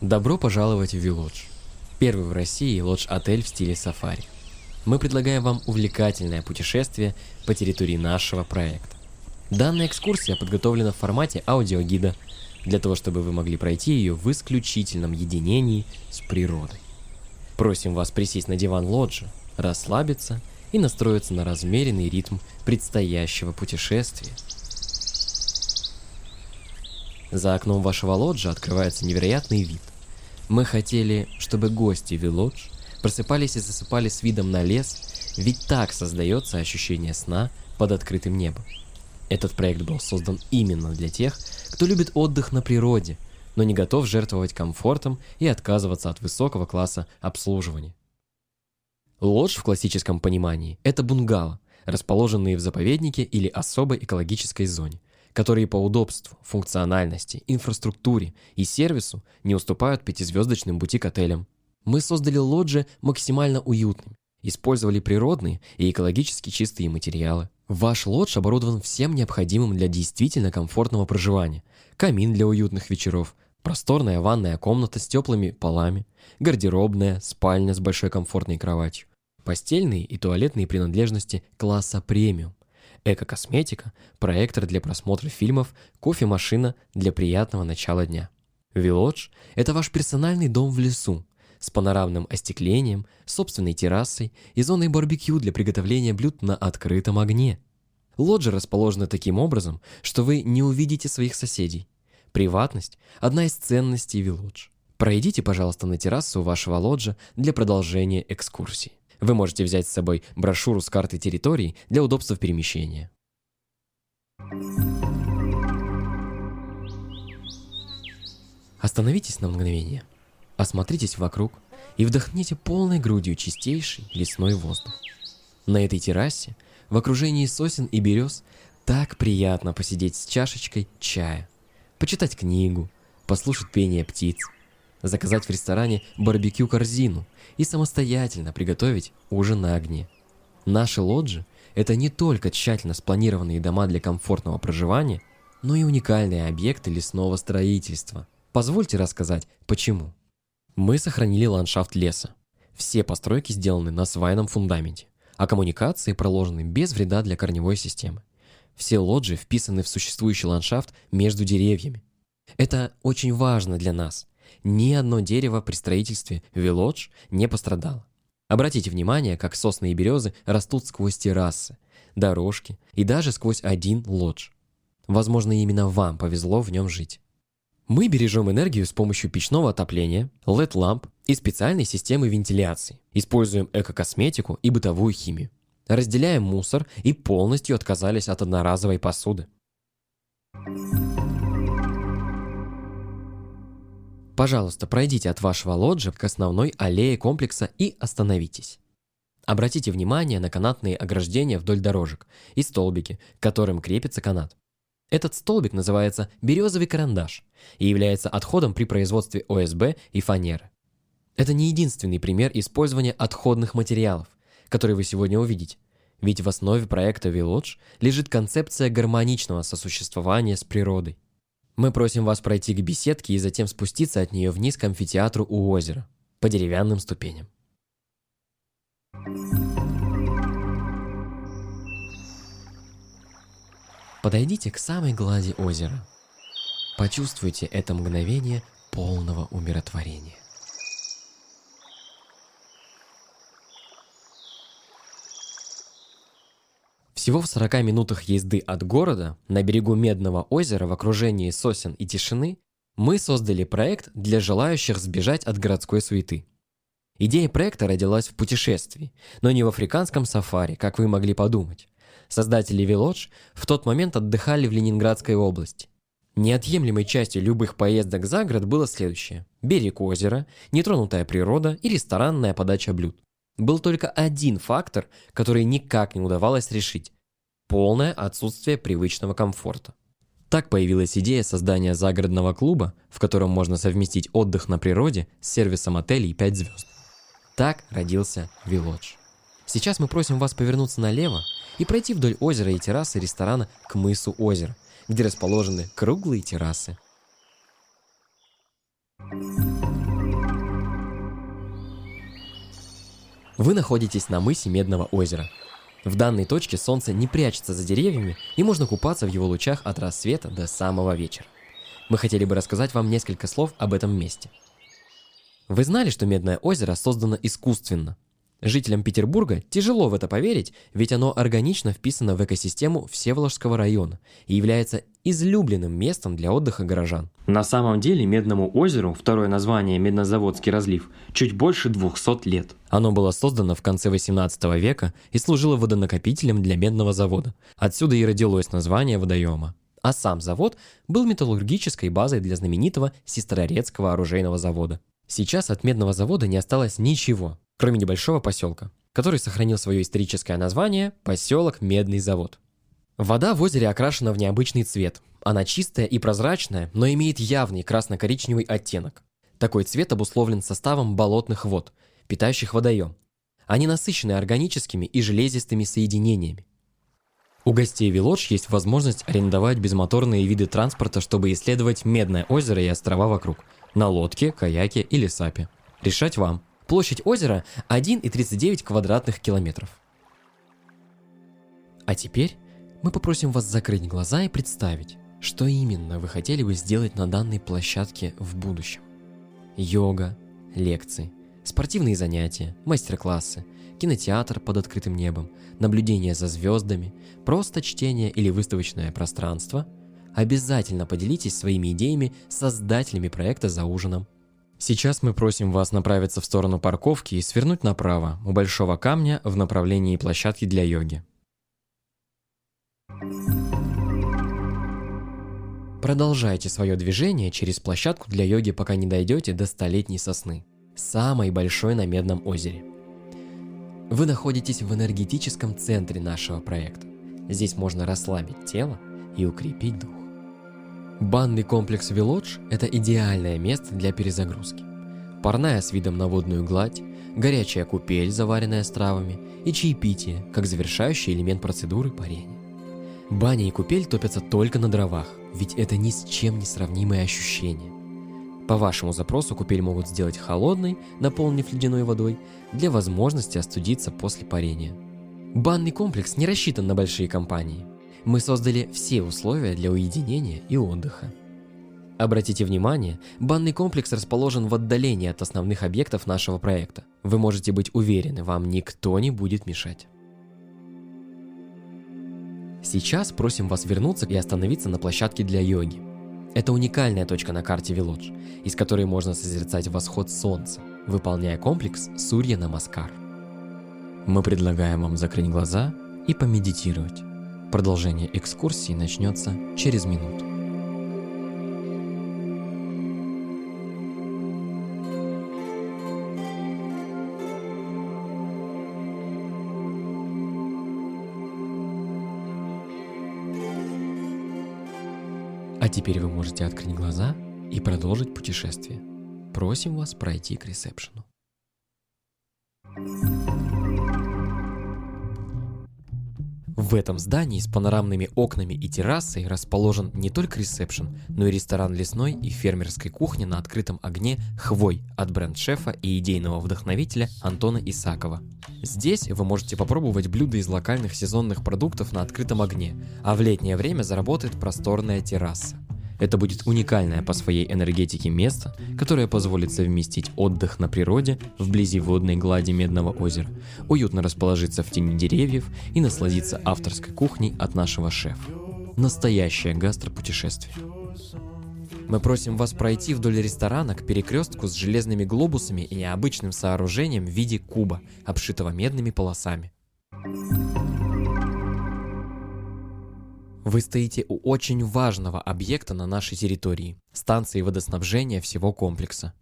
Добро пожаловать в Вилодж. Первый в России лодж-отель в стиле сафари. Мы предлагаем вам увлекательное путешествие по территории нашего проекта. Данная экскурсия подготовлена в формате аудиогида, для того, чтобы вы могли пройти ее в исключительном единении с природой. Просим вас присесть на диван лоджи, расслабиться и настроиться на размеренный ритм предстоящего путешествия. За окном вашего лоджа открывается невероятный вид. Мы хотели, чтобы гости Вилодж просыпались и засыпали с видом на лес, ведь так создается ощущение сна под открытым небом. Этот проект был создан именно для тех, кто любит отдых на природе, но не готов жертвовать комфортом и отказываться от высокого класса обслуживания. Лодж в классическом понимании – это бунгало, расположенные в заповеднике или особой экологической зоне – которые по удобству, функциональности, инфраструктуре и сервису не уступают пятизвездочным бутик-отелям. Мы создали лоджи максимально уютными, использовали природные и экологически чистые материалы. Ваш лодж оборудован всем необходимым для действительно комфортного проживания. Камин для уютных вечеров, просторная ванная комната с теплыми полами, гардеробная, спальня с большой комфортной кроватью, постельные и туалетные принадлежности класса премиум, эко-косметика, проектор для просмотра фильмов, кофемашина для приятного начала дня. Вилодж – это ваш персональный дом в лесу, с панорамным остеклением, собственной террасой и зоной барбекю для приготовления блюд на открытом огне. Лоджи расположены таким образом, что вы не увидите своих соседей. Приватность – одна из ценностей Вилодж. Пройдите, пожалуйста, на террасу вашего лоджа для продолжения экскурсии. Вы можете взять с собой брошюру с картой территорий для удобства перемещения. Остановитесь на мгновение, осмотритесь вокруг и вдохните полной грудью чистейший лесной воздух. На этой террасе, в окружении сосен и берез, так приятно посидеть с чашечкой чая, почитать книгу, послушать пение птиц, заказать в ресторане барбекю-корзину и самостоятельно приготовить ужин на огне. Наши лоджи – это не только тщательно спланированные дома для комфортного проживания, но и уникальные объекты лесного строительства. Позвольте рассказать, почему. Мы сохранили ландшафт леса. Все постройки сделаны на свайном фундаменте, а коммуникации проложены без вреда для корневой системы. Все лоджии вписаны в существующий ландшафт между деревьями. Это очень важно для нас – ни одно дерево при строительстве Вилодж не пострадало. Обратите внимание, как сосны и березы растут сквозь террасы, дорожки и даже сквозь один лодж. Возможно, именно вам повезло в нем жить. Мы бережем энергию с помощью печного отопления, LED-ламп и специальной системы вентиляции. Используем эко-косметику и бытовую химию. Разделяем мусор и полностью отказались от одноразовой посуды. Пожалуйста, пройдите от вашего лоджа к основной аллее комплекса и остановитесь. Обратите внимание на канатные ограждения вдоль дорожек и столбики, к которым крепится канат. Этот столбик называется березовый карандаш и является отходом при производстве ОСБ и фанеры. Это не единственный пример использования отходных материалов, который вы сегодня увидите, ведь в основе проекта Village лежит концепция гармоничного сосуществования с природой. Мы просим вас пройти к беседке и затем спуститься от нее вниз к амфитеатру у озера, по деревянным ступеням. Подойдите к самой глади озера. Почувствуйте это мгновение полного умиротворения. Всего в 40 минутах езды от города, на берегу Медного озера в окружении сосен и тишины, мы создали проект для желающих сбежать от городской суеты. Идея проекта родилась в путешествии, но не в африканском сафари, как вы могли подумать. Создатели Вилодж в тот момент отдыхали в Ленинградской области. Неотъемлемой частью любых поездок за город было следующее. Берег озера, нетронутая природа и ресторанная подача блюд. Был только один фактор, который никак не удавалось решить полное отсутствие привычного комфорта. Так появилась идея создания загородного клуба, в котором можно совместить отдых на природе с сервисом отелей 5 звезд. Так родился Вилодж. Сейчас мы просим вас повернуться налево и пройти вдоль озера и террасы ресторана к мысу озера, где расположены круглые террасы. Вы находитесь на мысе Медного озера. В данной точке солнце не прячется за деревьями и можно купаться в его лучах от рассвета до самого вечера. Мы хотели бы рассказать вам несколько слов об этом месте. Вы знали, что Медное озеро создано искусственно? Жителям Петербурга тяжело в это поверить, ведь оно органично вписано в экосистему Всеволожского района и является излюбленным местом для отдыха горожан. На самом деле Медному озеру, второе название Меднозаводский разлив, чуть больше 200 лет. Оно было создано в конце 18 века и служило водонакопителем для медного завода. Отсюда и родилось название водоема. А сам завод был металлургической базой для знаменитого Сестрорецкого оружейного завода. Сейчас от медного завода не осталось ничего, кроме небольшого поселка, который сохранил свое историческое название поселок Медный завод. Вода в озере окрашена в необычный цвет. Она чистая и прозрачная, но имеет явный красно-коричневый оттенок. Такой цвет обусловлен составом болотных вод, питающих водоем. Они насыщены органическими и железистыми соединениями. У гостей Вилодж есть возможность арендовать безмоторные виды транспорта, чтобы исследовать Медное озеро и острова вокруг, на лодке, каяке или сапе. Решать вам – Площадь озера 1,39 квадратных километров. А теперь мы попросим вас закрыть глаза и представить, что именно вы хотели бы сделать на данной площадке в будущем. Йога, лекции, спортивные занятия, мастер-классы, кинотеатр под открытым небом, наблюдение за звездами, просто чтение или выставочное пространство – обязательно поделитесь своими идеями с создателями проекта за ужином. Сейчас мы просим вас направиться в сторону парковки и свернуть направо, у большого камня в направлении площадки для йоги. Продолжайте свое движение через площадку для йоги, пока не дойдете до столетней сосны, самой большой на Медном озере. Вы находитесь в энергетическом центре нашего проекта. Здесь можно расслабить тело и укрепить дух. Банный комплекс Вилодж – это идеальное место для перезагрузки. Парная с видом на водную гладь, горячая купель, заваренная с травами, и чаепитие, как завершающий элемент процедуры парения. Баня и купель топятся только на дровах, ведь это ни с чем не сравнимое ощущение. По вашему запросу купель могут сделать холодной, наполнив ледяной водой, для возможности остудиться после парения. Банный комплекс не рассчитан на большие компании – мы создали все условия для уединения и отдыха. Обратите внимание, банный комплекс расположен в отдалении от основных объектов нашего проекта. Вы можете быть уверены, вам никто не будет мешать. Сейчас просим вас вернуться и остановиться на площадке для йоги. Это уникальная точка на карте Вилодж, из которой можно созерцать восход солнца, выполняя комплекс Сурья Намаскар. Мы предлагаем вам закрыть глаза и помедитировать. Продолжение экскурсии начнется через минуту. А теперь вы можете открыть глаза и продолжить путешествие. Просим вас пройти к ресепшену. В этом здании с панорамными окнами и террасой расположен не только ресепшн, но и ресторан лесной и фермерской кухни на открытом огне «Хвой» от бренд-шефа и идейного вдохновителя Антона Исакова. Здесь вы можете попробовать блюда из локальных сезонных продуктов на открытом огне, а в летнее время заработает просторная терраса. Это будет уникальное по своей энергетике место, которое позволит совместить отдых на природе вблизи водной глади Медного озера, уютно расположиться в тени деревьев и насладиться авторской кухней от нашего шефа. Настоящее гастропутешествие. Мы просим вас пройти вдоль ресторана к перекрестку с железными глобусами и необычным сооружением в виде куба, обшитого медными полосами. Вы стоите у очень важного объекта на нашей территории – станции водоснабжения всего комплекса.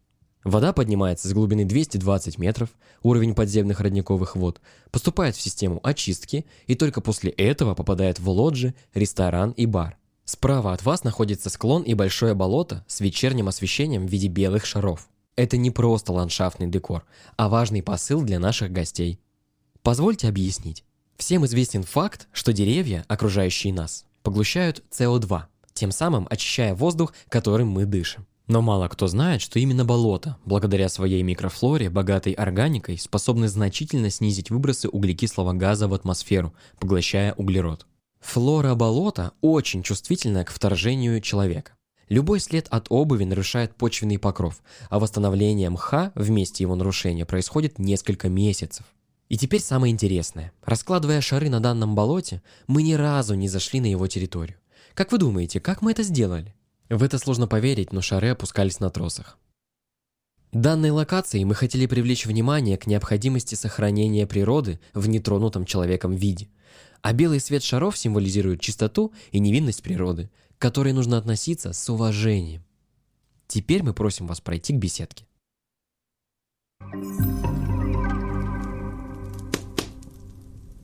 Вода поднимается с глубины 220 метров, уровень подземных родниковых вод, поступает в систему очистки и только после этого попадает в лоджи, ресторан и бар. Справа от вас находится склон и большое болото с вечерним освещением в виде белых шаров. Это не просто ландшафтный декор, а важный посыл для наших гостей. Позвольте объяснить. Всем известен факт, что деревья, окружающие нас, поглощают СО2. тем самым очищая воздух, которым мы дышим. Но мало кто знает, что именно болото, благодаря своей микрофлоре, богатой органикой, способны значительно снизить выбросы углекислого газа в атмосферу, поглощая углерод. Флора болота очень чувствительна к вторжению человека. Любой след от обуви нарушает почвенный покров, а восстановление мха в месте его нарушения происходит несколько месяцев. И теперь самое интересное. Раскладывая шары на данном болоте, мы ни разу не зашли на его территорию. Как вы думаете, как мы это сделали? В это сложно поверить, но шары опускались на тросах. Данной локацией мы хотели привлечь внимание к необходимости сохранения природы в нетронутом человеком виде. А белый свет шаров символизирует чистоту и невинность природы, к которой нужно относиться с уважением. Теперь мы просим вас пройти к беседке.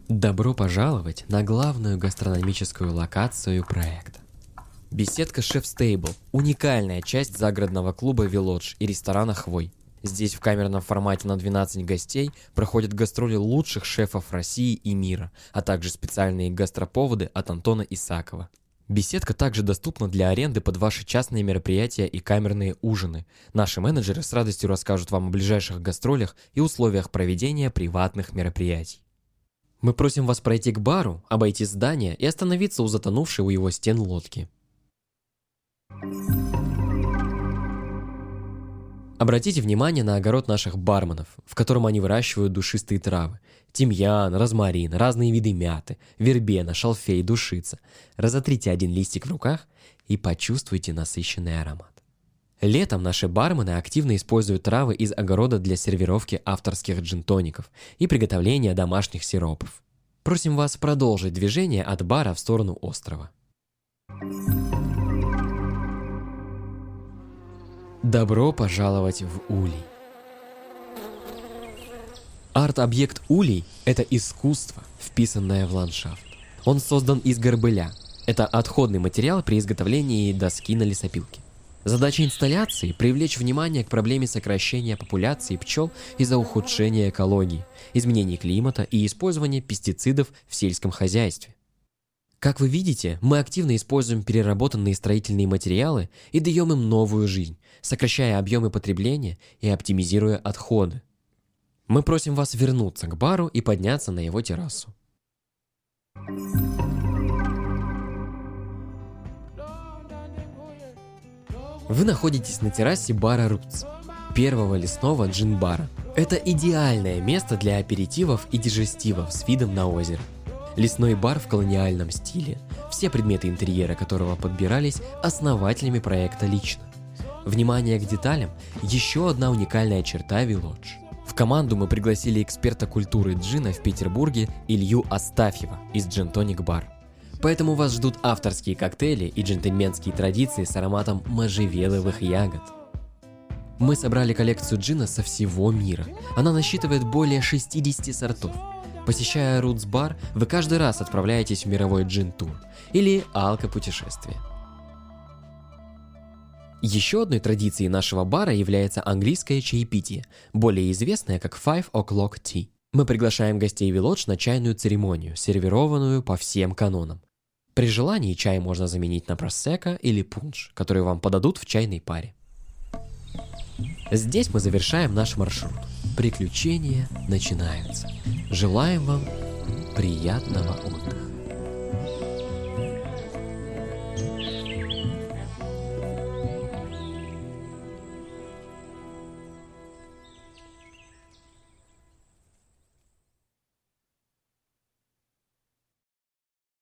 Добро пожаловать на главную гастрономическую локацию проекта. Беседка Шеф Стейбл – уникальная часть загородного клуба Вилодж и ресторана Хвой. Здесь в камерном формате на 12 гостей проходят гастроли лучших шефов России и мира, а также специальные гастроповоды от Антона Исакова. Беседка также доступна для аренды под ваши частные мероприятия и камерные ужины. Наши менеджеры с радостью расскажут вам о ближайших гастролях и условиях проведения приватных мероприятий. Мы просим вас пройти к бару, обойти здание и остановиться у затонувшей у его стен лодки. Обратите внимание на огород наших барменов, в котором они выращивают душистые травы. Тимьян, розмарин, разные виды мяты, вербена, шалфей, душица. Разотрите один листик в руках и почувствуйте насыщенный аромат. Летом наши бармены активно используют травы из огорода для сервировки авторских джинтоников и приготовления домашних сиропов. Просим вас продолжить движение от бара в сторону острова. Добро пожаловать в Улей. Арт-объект Улей – это искусство, вписанное в ландшафт. Он создан из горбыля. Это отходный материал при изготовлении доски на лесопилке. Задача инсталляции – привлечь внимание к проблеме сокращения популяции пчел из-за ухудшения экологии, изменений климата и использования пестицидов в сельском хозяйстве. Как вы видите, мы активно используем переработанные строительные материалы и даем им новую жизнь, сокращая объемы потребления и оптимизируя отходы. Мы просим вас вернуться к бару и подняться на его террасу. Вы находитесь на террасе бара Roots, первого лесного джин-бара. Это идеальное место для аперитивов и дижестивов с видом на озеро. Лесной бар в колониальном стиле, все предметы интерьера которого подбирались основателями проекта лично. Внимание к деталям – еще одна уникальная черта Village. В команду мы пригласили эксперта культуры джина в Петербурге Илью Астафьева из Tonic Bar. Поэтому вас ждут авторские коктейли и джентльменские традиции с ароматом можжевеловых ягод. Мы собрали коллекцию джина со всего мира. Она насчитывает более 60 сортов – Посещая Roots Bar, вы каждый раз отправляетесь в мировой джин-тур или алко-путешествие. Еще одной традицией нашего бара является английское чаепитие, более известное как Five O'Clock Tea. Мы приглашаем гостей Village на чайную церемонию, сервированную по всем канонам. При желании чай можно заменить на просека или пунш, который вам подадут в чайной паре. Здесь мы завершаем наш маршрут. Приключения начинаются. Желаем вам приятного отдыха.